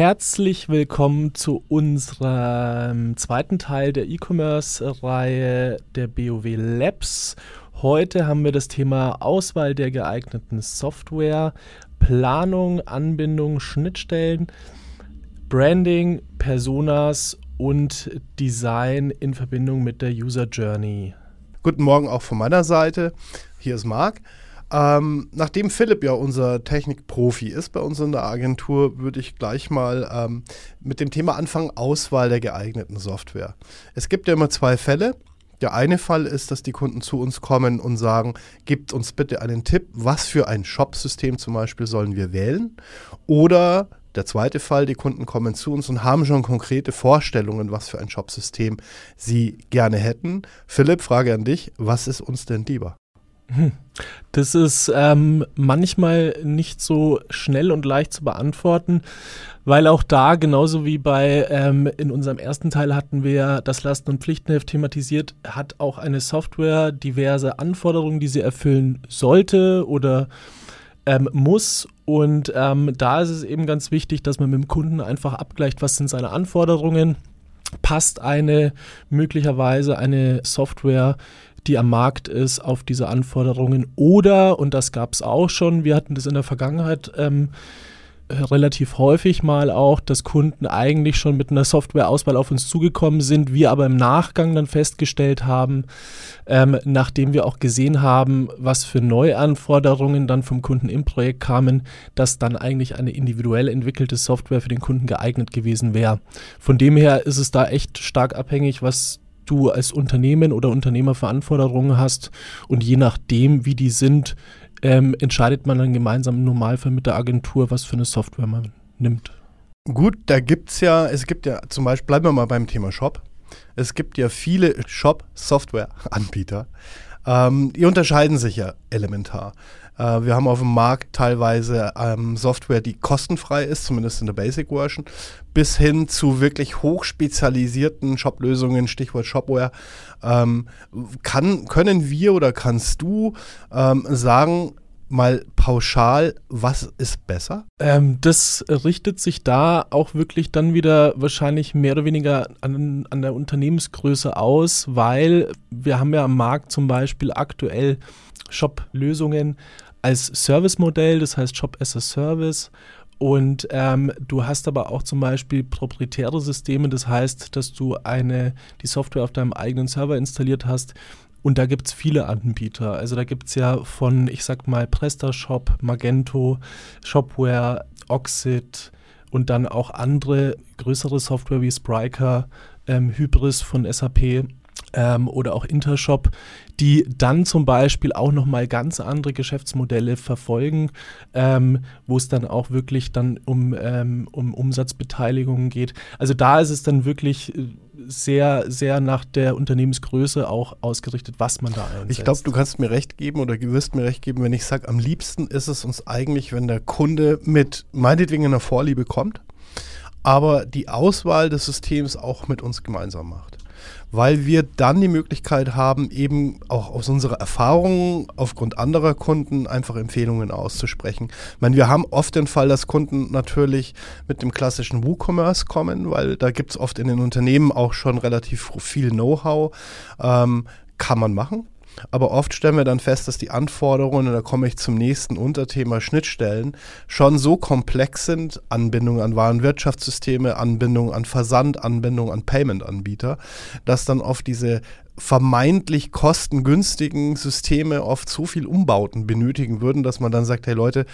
Herzlich willkommen zu unserem zweiten Teil der E-Commerce-Reihe der BOW Labs. Heute haben wir das Thema Auswahl der geeigneten Software, Planung, Anbindung, Schnittstellen, Branding, Personas und Design in Verbindung mit der User Journey. Guten Morgen auch von meiner Seite. Hier ist Marc. Ähm, nachdem Philipp ja unser Technikprofi ist bei uns in der Agentur, würde ich gleich mal ähm, mit dem Thema anfangen, Auswahl der geeigneten Software. Es gibt ja immer zwei Fälle. Der eine Fall ist, dass die Kunden zu uns kommen und sagen, gebt uns bitte einen Tipp, was für ein Shop-System zum Beispiel sollen wir wählen. Oder der zweite Fall, die Kunden kommen zu uns und haben schon konkrete Vorstellungen, was für ein Shop-System sie gerne hätten. Philipp, Frage an dich, was ist uns denn lieber? Das ist ähm, manchmal nicht so schnell und leicht zu beantworten, weil auch da, genauso wie bei ähm, in unserem ersten Teil hatten wir das Lasten- und Pflichtenheft thematisiert, hat auch eine Software diverse Anforderungen, die sie erfüllen sollte oder ähm, muss. Und ähm, da ist es eben ganz wichtig, dass man mit dem Kunden einfach abgleicht, was sind seine Anforderungen. Passt eine möglicherweise eine Software die am Markt ist, auf diese Anforderungen. Oder, und das gab es auch schon, wir hatten das in der Vergangenheit ähm, relativ häufig mal auch, dass Kunden eigentlich schon mit einer Softwareauswahl auf uns zugekommen sind, wir aber im Nachgang dann festgestellt haben, ähm, nachdem wir auch gesehen haben, was für Neuanforderungen dann vom Kunden im Projekt kamen, dass dann eigentlich eine individuell entwickelte Software für den Kunden geeignet gewesen wäre. Von dem her ist es da echt stark abhängig, was du als Unternehmen oder Unternehmer Verantwortungen hast und je nachdem, wie die sind, ähm, entscheidet man dann gemeinsam im Normalfall mit der Agentur, was für eine Software man nimmt. Gut, da gibt es ja, es gibt ja zum Beispiel, bleiben wir mal beim Thema Shop. Es gibt ja viele Shop-Software-Anbieter. Ähm, die unterscheiden sich ja elementar. Äh, wir haben auf dem Markt teilweise ähm, Software, die kostenfrei ist, zumindest in der Basic Version, bis hin zu wirklich hochspezialisierten Shop-Lösungen, Stichwort Shopware. Ähm, kann, können wir oder kannst du ähm, sagen, mal pauschal, was ist besser? Ähm, das richtet sich da auch wirklich dann wieder wahrscheinlich mehr oder weniger an, an der Unternehmensgröße aus, weil wir haben ja am Markt zum Beispiel aktuell Shop-Lösungen als Service-Modell, das heißt Shop as a Service. Und ähm, du hast aber auch zum Beispiel proprietäre Systeme, das heißt, dass du eine, die Software auf deinem eigenen Server installiert hast. Und da gibt es viele Anbieter. Also da gibt es ja von, ich sag mal, PrestaShop, Magento, Shopware, Oxid und dann auch andere größere Software wie Spryker, ähm, Hybris von SAP ähm, oder auch Intershop, die dann zum Beispiel auch nochmal ganz andere Geschäftsmodelle verfolgen, ähm, wo es dann auch wirklich dann um, ähm, um Umsatzbeteiligungen geht. Also da ist es dann wirklich äh, sehr, sehr nach der Unternehmensgröße auch ausgerichtet, was man da einsetzt. Ich glaube, du kannst mir recht geben oder wirst mir recht geben, wenn ich sage, am liebsten ist es uns eigentlich, wenn der Kunde mit meinetwegen einer Vorliebe kommt, aber die Auswahl des Systems auch mit uns gemeinsam macht weil wir dann die Möglichkeit haben, eben auch aus unserer Erfahrung aufgrund anderer Kunden einfach Empfehlungen auszusprechen. Ich meine, wir haben oft den Fall, dass Kunden natürlich mit dem klassischen WooCommerce kommen, weil da gibt es oft in den Unternehmen auch schon relativ viel Know-how. Ähm, kann man machen. Aber oft stellen wir dann fest, dass die Anforderungen, und da komme ich zum nächsten Unterthema Schnittstellen, schon so komplex sind, Anbindung an Warenwirtschaftssysteme, Anbindung an Versand, Anbindung an Payment-Anbieter, dass dann oft diese vermeintlich kostengünstigen Systeme oft so viel Umbauten benötigen würden, dass man dann sagt, hey Leute,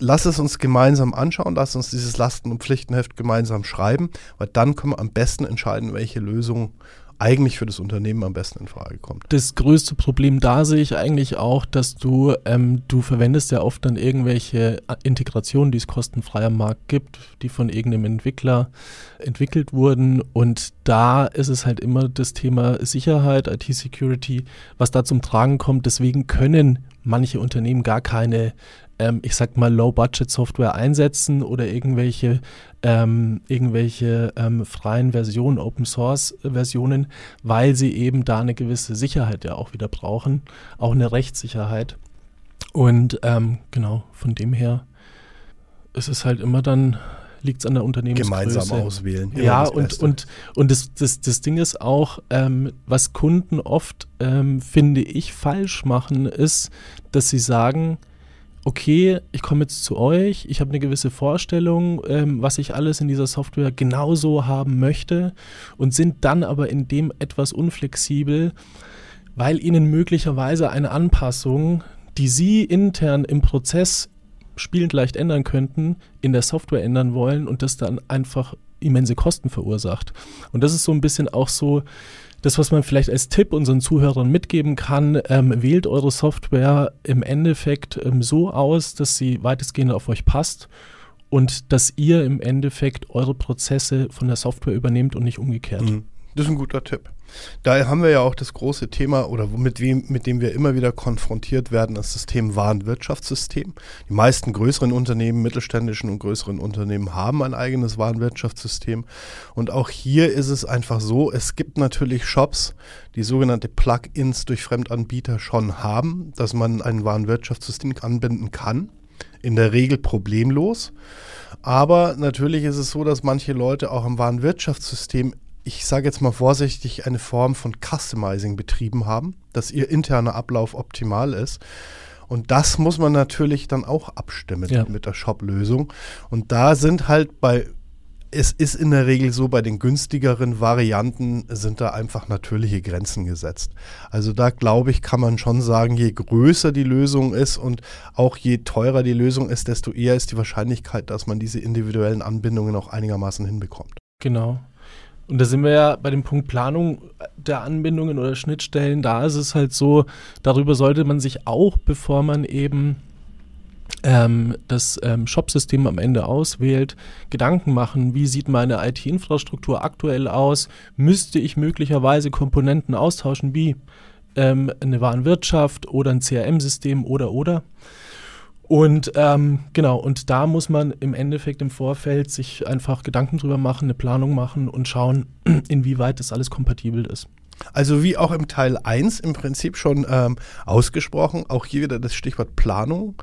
lass es uns gemeinsam anschauen, lass uns dieses Lasten- und Pflichtenheft gemeinsam schreiben, weil dann können wir am besten entscheiden, welche Lösung eigentlich für das Unternehmen am besten in Frage kommt. Das größte Problem da sehe ich eigentlich auch, dass du, ähm, du verwendest ja oft dann irgendwelche Integrationen, die es kostenfrei am Markt gibt, die von irgendeinem Entwickler entwickelt wurden und da ist es halt immer das Thema Sicherheit, IT-Security, was da zum Tragen kommt. Deswegen können manche Unternehmen gar keine ähm, ich sag mal, Low-Budget-Software einsetzen oder irgendwelche, ähm, irgendwelche ähm, freien Versionen, Open-Source-Versionen, weil sie eben da eine gewisse Sicherheit ja auch wieder brauchen, auch eine Rechtssicherheit. Und ähm, genau, von dem her ist es halt immer dann liegt es an der Unternehmensgröße. Gemeinsam auswählen. Ja, und, und, und das, und, und, das, das Ding ist auch, ähm, was Kunden oft, ähm, finde ich, falsch machen, ist, dass sie sagen, okay, ich komme jetzt zu euch, ich habe eine gewisse Vorstellung, ähm, was ich alles in dieser Software genauso haben möchte und sind dann aber in dem etwas unflexibel, weil ihnen möglicherweise eine Anpassung, die sie intern im Prozess spielend leicht ändern könnten, in der Software ändern wollen und das dann einfach immense Kosten verursacht. Und das ist so ein bisschen auch so das, was man vielleicht als Tipp unseren Zuhörern mitgeben kann, ähm, wählt eure Software im Endeffekt ähm, so aus, dass sie weitestgehend auf euch passt und dass ihr im Endeffekt eure Prozesse von der Software übernehmt und nicht umgekehrt. Mhm. Das ist ein guter Tipp. Da haben wir ja auch das große Thema oder mit, wem, mit dem wir immer wieder konfrontiert werden, das System Warenwirtschaftssystem. Die meisten größeren Unternehmen, mittelständischen und größeren Unternehmen haben ein eigenes Warenwirtschaftssystem. Und auch hier ist es einfach so, es gibt natürlich Shops, die sogenannte Plugins durch Fremdanbieter schon haben, dass man ein Warenwirtschaftssystem anbinden kann. In der Regel problemlos. Aber natürlich ist es so, dass manche Leute auch am Warenwirtschaftssystem ich sage jetzt mal vorsichtig, eine Form von Customizing betrieben haben, dass ihr interner Ablauf optimal ist. Und das muss man natürlich dann auch abstimmen ja. mit der Shop-Lösung. Und da sind halt bei, es ist in der Regel so, bei den günstigeren Varianten sind da einfach natürliche Grenzen gesetzt. Also da glaube ich, kann man schon sagen, je größer die Lösung ist und auch je teurer die Lösung ist, desto eher ist die Wahrscheinlichkeit, dass man diese individuellen Anbindungen auch einigermaßen hinbekommt. Genau. Und da sind wir ja bei dem Punkt Planung der Anbindungen oder Schnittstellen. Da ist es halt so, darüber sollte man sich auch, bevor man eben ähm, das ähm, Shop-System am Ende auswählt, Gedanken machen, wie sieht meine IT-Infrastruktur aktuell aus? Müsste ich möglicherweise Komponenten austauschen, wie ähm, eine Warenwirtschaft oder ein CRM-System oder oder? Und ähm, genau, und da muss man im Endeffekt im Vorfeld sich einfach Gedanken drüber machen, eine Planung machen und schauen, inwieweit das alles kompatibel ist. Also wie auch im Teil 1 im Prinzip schon ähm, ausgesprochen, auch hier wieder das Stichwort Planung,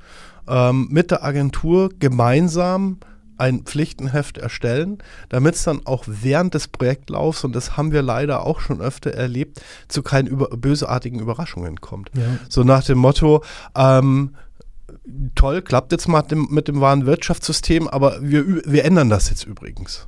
ähm, mit der Agentur gemeinsam ein Pflichtenheft erstellen, damit es dann auch während des Projektlaufs, und das haben wir leider auch schon öfter erlebt, zu keinen über bösartigen Überraschungen kommt. Ja. So nach dem Motto, ähm, toll, klappt jetzt mal mit dem Warenwirtschaftssystem, aber wir, wir ändern das jetzt übrigens.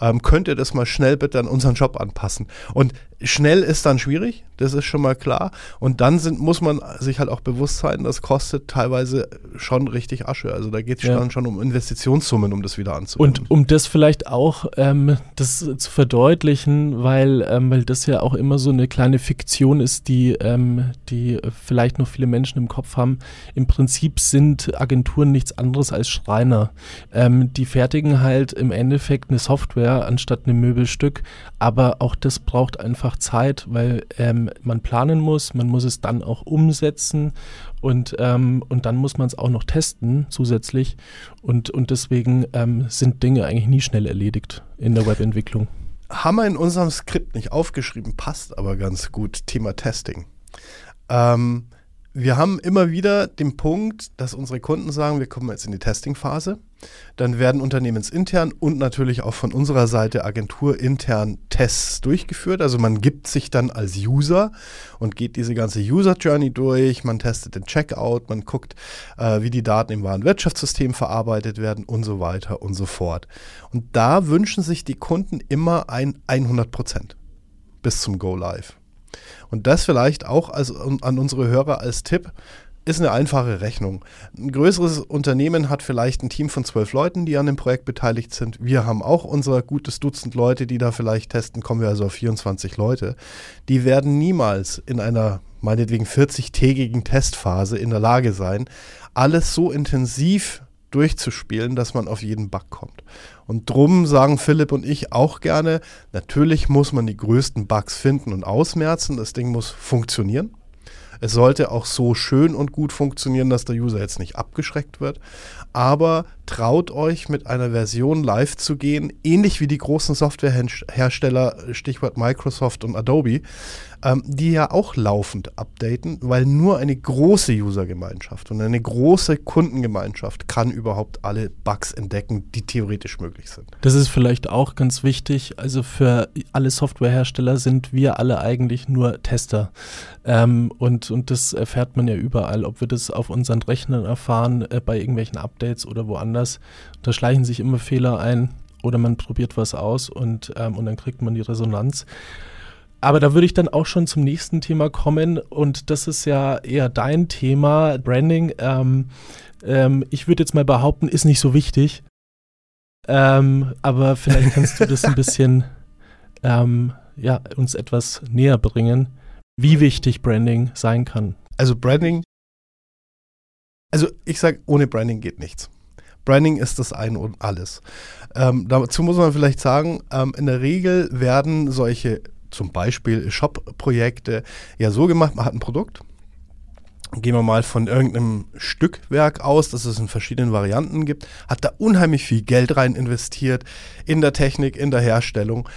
Ähm, könnt ihr das mal schnell bitte an unseren Job anpassen? Und schnell ist dann schwierig, das ist schon mal klar. Und dann sind, muss man sich halt auch bewusst sein, das kostet teilweise schon richtig Asche. Also da geht es ja. dann schon um Investitionssummen, um das wieder anzubinden. Und um das vielleicht auch ähm, das zu verdeutlichen, weil, ähm, weil das ja auch immer so eine kleine Fiktion ist, die, ähm, die vielleicht noch viele Menschen im Kopf haben. Im Prinzip sind Agenturen nichts anderes als Schreiner. Ähm, die fertigen halt im Endeffekt eine Software anstatt ein Möbelstück, aber auch das braucht einfach Zeit, weil ähm, man planen muss, man muss es dann auch umsetzen und, ähm, und dann muss man es auch noch testen zusätzlich. Und, und deswegen ähm, sind Dinge eigentlich nie schnell erledigt in der Webentwicklung. Haben wir in unserem Skript nicht aufgeschrieben, passt aber ganz gut, Thema Testing. Ähm, wir haben immer wieder den Punkt, dass unsere Kunden sagen, wir kommen jetzt in die Testingphase. Dann werden unternehmensintern und natürlich auch von unserer Seite agenturintern Tests durchgeführt. Also man gibt sich dann als User und geht diese ganze User Journey durch. Man testet den Checkout, man guckt, äh, wie die Daten im Warenwirtschaftssystem verarbeitet werden und so weiter und so fort. Und da wünschen sich die Kunden immer ein 100 Prozent bis zum Go Live. Und das vielleicht auch als, an unsere Hörer als Tipp ist eine einfache Rechnung. Ein größeres Unternehmen hat vielleicht ein Team von zwölf Leuten, die an dem Projekt beteiligt sind. Wir haben auch unser gutes Dutzend Leute, die da vielleicht testen, kommen wir also auf 24 Leute. Die werden niemals in einer meinetwegen 40-tägigen Testphase in der Lage sein, alles so intensiv durchzuspielen, dass man auf jeden Bug kommt. Und drum sagen Philipp und ich auch gerne, natürlich muss man die größten Bugs finden und ausmerzen. Das Ding muss funktionieren. Es sollte auch so schön und gut funktionieren, dass der User jetzt nicht abgeschreckt wird. Aber traut euch mit einer Version live zu gehen, ähnlich wie die großen Softwarehersteller, Stichwort Microsoft und Adobe, ähm, die ja auch laufend updaten, weil nur eine große Usergemeinschaft und eine große Kundengemeinschaft kann überhaupt alle Bugs entdecken, die theoretisch möglich sind. Das ist vielleicht auch ganz wichtig. Also für alle Softwarehersteller sind wir alle eigentlich nur Tester. Ähm, und, und das erfährt man ja überall, ob wir das auf unseren Rechnern erfahren, äh, bei irgendwelchen Updates oder woanders. Da schleichen sich immer Fehler ein oder man probiert was aus und, ähm, und dann kriegt man die Resonanz. Aber da würde ich dann auch schon zum nächsten Thema kommen und das ist ja eher dein Thema, Branding. Ähm, ähm, ich würde jetzt mal behaupten, ist nicht so wichtig. Ähm, aber vielleicht kannst du das ein bisschen ähm, ja, uns etwas näher bringen, wie wichtig Branding sein kann. Also Branding, also ich sage, ohne Branding geht nichts. Branding ist das Ein und Alles. Ähm, dazu muss man vielleicht sagen, ähm, in der Regel werden solche zum Beispiel Shop-Projekte ja so gemacht, man hat ein Produkt. Gehen wir mal von irgendeinem Stückwerk aus, das es in verschiedenen Varianten gibt, hat da unheimlich viel Geld rein investiert in der Technik, in der Herstellung.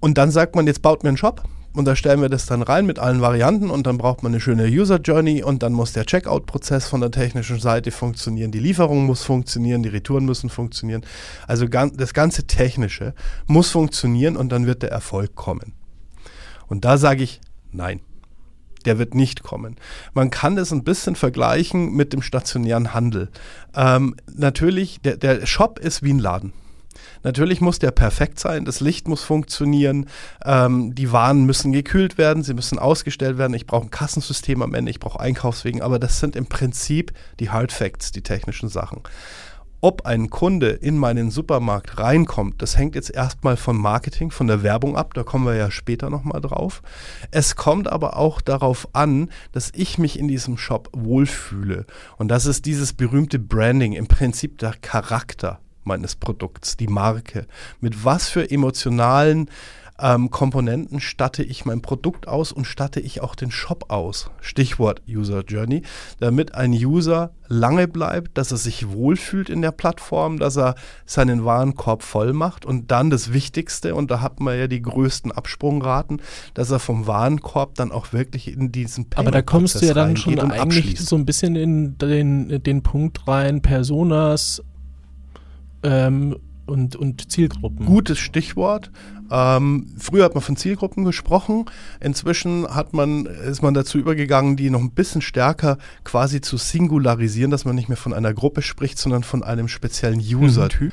Und dann sagt man, jetzt baut mir einen Shop und da stellen wir das dann rein mit allen Varianten und dann braucht man eine schöne User Journey und dann muss der Checkout-Prozess von der technischen Seite funktionieren, die Lieferung muss funktionieren, die Retouren müssen funktionieren. Also das ganze Technische muss funktionieren und dann wird der Erfolg kommen. Und da sage ich nein. Der wird nicht kommen. Man kann es ein bisschen vergleichen mit dem stationären Handel. Ähm, natürlich, der, der Shop ist wie ein Laden. Natürlich muss der perfekt sein, das Licht muss funktionieren, ähm, die Waren müssen gekühlt werden, sie müssen ausgestellt werden. Ich brauche ein Kassensystem am Ende, ich brauche Einkaufswegen, aber das sind im Prinzip die Hard Facts, die technischen Sachen. Ob ein Kunde in meinen Supermarkt reinkommt, das hängt jetzt erstmal vom Marketing, von der Werbung ab, da kommen wir ja später nochmal drauf. Es kommt aber auch darauf an, dass ich mich in diesem Shop wohlfühle. Und das ist dieses berühmte Branding, im Prinzip der Charakter meines Produkts, die Marke. Mit was für emotionalen ähm, Komponenten statte ich mein Produkt aus und statte ich auch den Shop aus. Stichwort User Journey, damit ein User lange bleibt, dass er sich wohlfühlt in der Plattform, dass er seinen Warenkorb voll macht und dann das Wichtigste, und da hat man ja die größten Absprungraten, dass er vom Warenkorb dann auch wirklich in diesen Payment Aber da kommst du ja dann schon eigentlich so ein bisschen in den, den Punkt rein, Personas, ähm, und, und Zielgruppen. Gutes Stichwort. Ähm, früher hat man von Zielgruppen gesprochen. Inzwischen hat man, ist man dazu übergegangen, die noch ein bisschen stärker quasi zu singularisieren, dass man nicht mehr von einer Gruppe spricht, sondern von einem speziellen User-Typ. Mhm.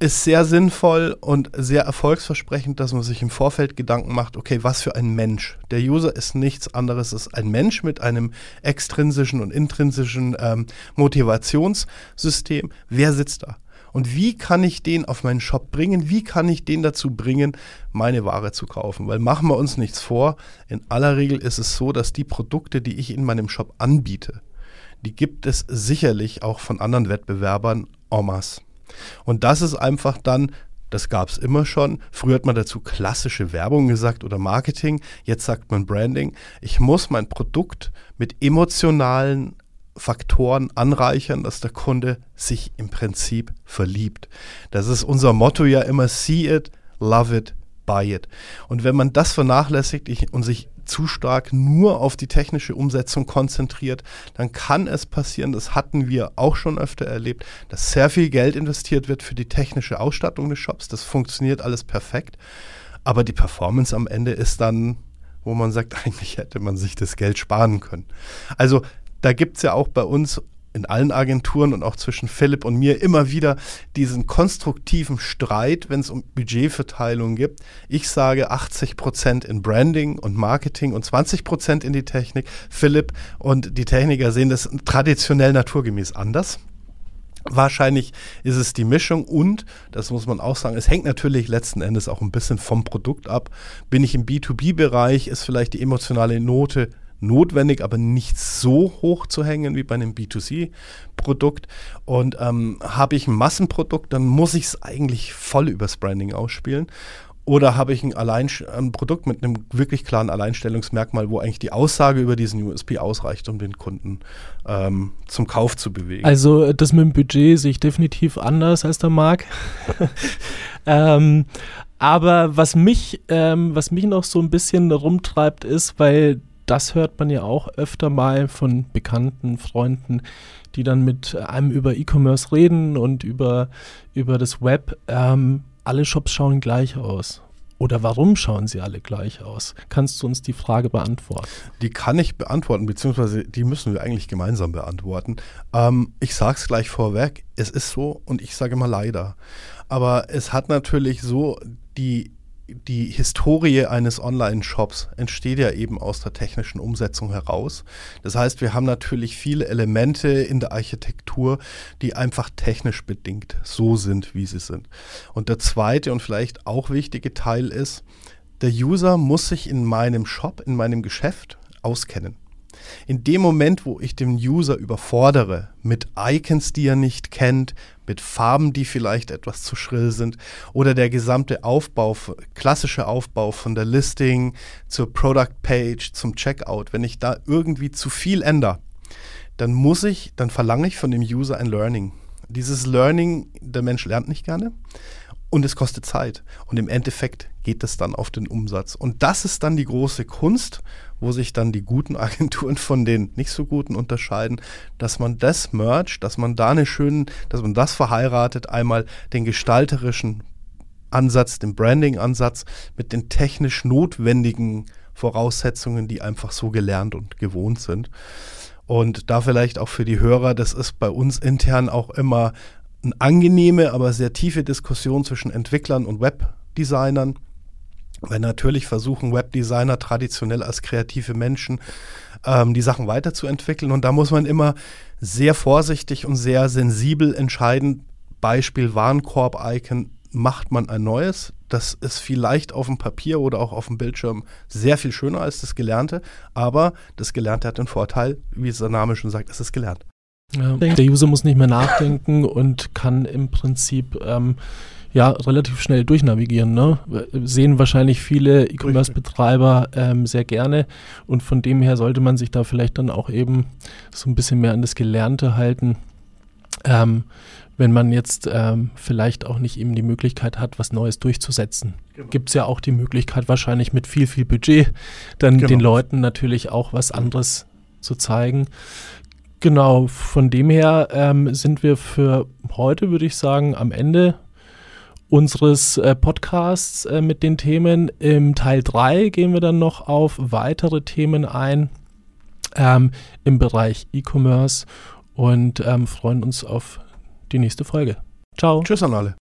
Ist sehr sinnvoll und sehr erfolgsversprechend, dass man sich im Vorfeld Gedanken macht, okay, was für ein Mensch. Der User ist nichts anderes, ist ein Mensch mit einem extrinsischen und intrinsischen ähm, Motivationssystem. Wer sitzt da? Und wie kann ich den auf meinen Shop bringen? Wie kann ich den dazu bringen, meine Ware zu kaufen? Weil machen wir uns nichts vor. In aller Regel ist es so, dass die Produkte, die ich in meinem Shop anbiete, die gibt es sicherlich auch von anderen Wettbewerbern en masse. Und das ist einfach dann das gab es immer schon. Früher hat man dazu klassische Werbung gesagt oder Marketing. Jetzt sagt man Branding. Ich muss mein Produkt mit emotionalen Faktoren anreichern, dass der Kunde sich im Prinzip verliebt. Das ist unser Motto ja immer, see it, love it, buy it. Und wenn man das vernachlässigt und sich zu stark nur auf die technische Umsetzung konzentriert, dann kann es passieren, das hatten wir auch schon öfter erlebt, dass sehr viel Geld investiert wird für die technische Ausstattung des Shops. Das funktioniert alles perfekt. Aber die Performance am Ende ist dann wo man sagt, eigentlich hätte man sich das Geld sparen können. Also da gibt es ja auch bei uns in allen Agenturen und auch zwischen Philipp und mir immer wieder diesen konstruktiven Streit, wenn es um Budgetverteilung gibt. Ich sage 80 Prozent in Branding und Marketing und 20 Prozent in die Technik. Philipp und die Techniker sehen das traditionell naturgemäß anders. Wahrscheinlich ist es die Mischung und, das muss man auch sagen, es hängt natürlich letzten Endes auch ein bisschen vom Produkt ab. Bin ich im B2B-Bereich, ist vielleicht die emotionale Note notwendig, aber nicht so hoch zu hängen wie bei einem B2C-Produkt. Und ähm, habe ich ein Massenprodukt, dann muss ich es eigentlich voll übers Branding ausspielen. Oder habe ich ein, Allein ein Produkt mit einem wirklich klaren Alleinstellungsmerkmal, wo eigentlich die Aussage über diesen USP ausreicht, um den Kunden ähm, zum Kauf zu bewegen? Also das mit dem Budget sehe ich definitiv anders als der Marc. ähm, aber was mich, ähm, was mich noch so ein bisschen rumtreibt, ist, weil das hört man ja auch öfter mal von bekannten Freunden, die dann mit einem über E-Commerce reden und über, über das Web. Ähm, alle Shops schauen gleich aus. Oder warum schauen sie alle gleich aus? Kannst du uns die Frage beantworten? Die kann ich beantworten, beziehungsweise die müssen wir eigentlich gemeinsam beantworten. Ähm, ich sage es gleich vorweg, es ist so und ich sage mal leider. Aber es hat natürlich so die die Historie eines Online-Shops entsteht ja eben aus der technischen Umsetzung heraus. Das heißt, wir haben natürlich viele Elemente in der Architektur, die einfach technisch bedingt so sind, wie sie sind. Und der zweite und vielleicht auch wichtige Teil ist, der User muss sich in meinem Shop, in meinem Geschäft auskennen. In dem Moment, wo ich den User überfordere mit Icons, die er nicht kennt, mit Farben, die vielleicht etwas zu schrill sind oder der gesamte Aufbau, klassische Aufbau von der Listing zur Product Page, zum Checkout, wenn ich da irgendwie zu viel ändere, dann muss ich, dann verlange ich von dem User ein Learning. Dieses Learning, der Mensch lernt nicht gerne und es kostet Zeit. Und im Endeffekt geht es dann auf den Umsatz. Und das ist dann die große Kunst, wo sich dann die guten Agenturen von den nicht so guten unterscheiden, dass man das mercht, dass man da eine schönen, dass man das verheiratet, einmal den gestalterischen Ansatz, den Branding-Ansatz mit den technisch notwendigen Voraussetzungen, die einfach so gelernt und gewohnt sind. Und da vielleicht auch für die Hörer, das ist bei uns intern auch immer eine angenehme, aber sehr tiefe Diskussion zwischen Entwicklern und Webdesignern. Weil natürlich versuchen Webdesigner traditionell als kreative Menschen ähm, die Sachen weiterzuentwickeln. Und da muss man immer sehr vorsichtig und sehr sensibel entscheiden. Beispiel Warenkorb-Icon, macht man ein neues. Das ist vielleicht auf dem Papier oder auch auf dem Bildschirm sehr viel schöner als das Gelernte. Aber das Gelernte hat den Vorteil, wie es der Name schon sagt, es ist gelernt. Ja, der User muss nicht mehr nachdenken und kann im Prinzip ähm, ja relativ schnell durchnavigieren. Ne? Sehen wahrscheinlich viele E-Commerce-Betreiber ähm, sehr gerne und von dem her sollte man sich da vielleicht dann auch eben so ein bisschen mehr an das Gelernte halten. Ähm, wenn man jetzt ähm, vielleicht auch nicht eben die Möglichkeit hat, was Neues durchzusetzen. Genau. Gibt es ja auch die Möglichkeit, wahrscheinlich mit viel, viel Budget dann genau. den Leuten natürlich auch was anderes zu zeigen. Genau, von dem her ähm, sind wir für heute, würde ich sagen, am Ende unseres äh, Podcasts äh, mit den Themen. Im Teil 3 gehen wir dann noch auf weitere Themen ein ähm, im Bereich E-Commerce und ähm, freuen uns auf die nächste Folge. Ciao. Tschüss an alle.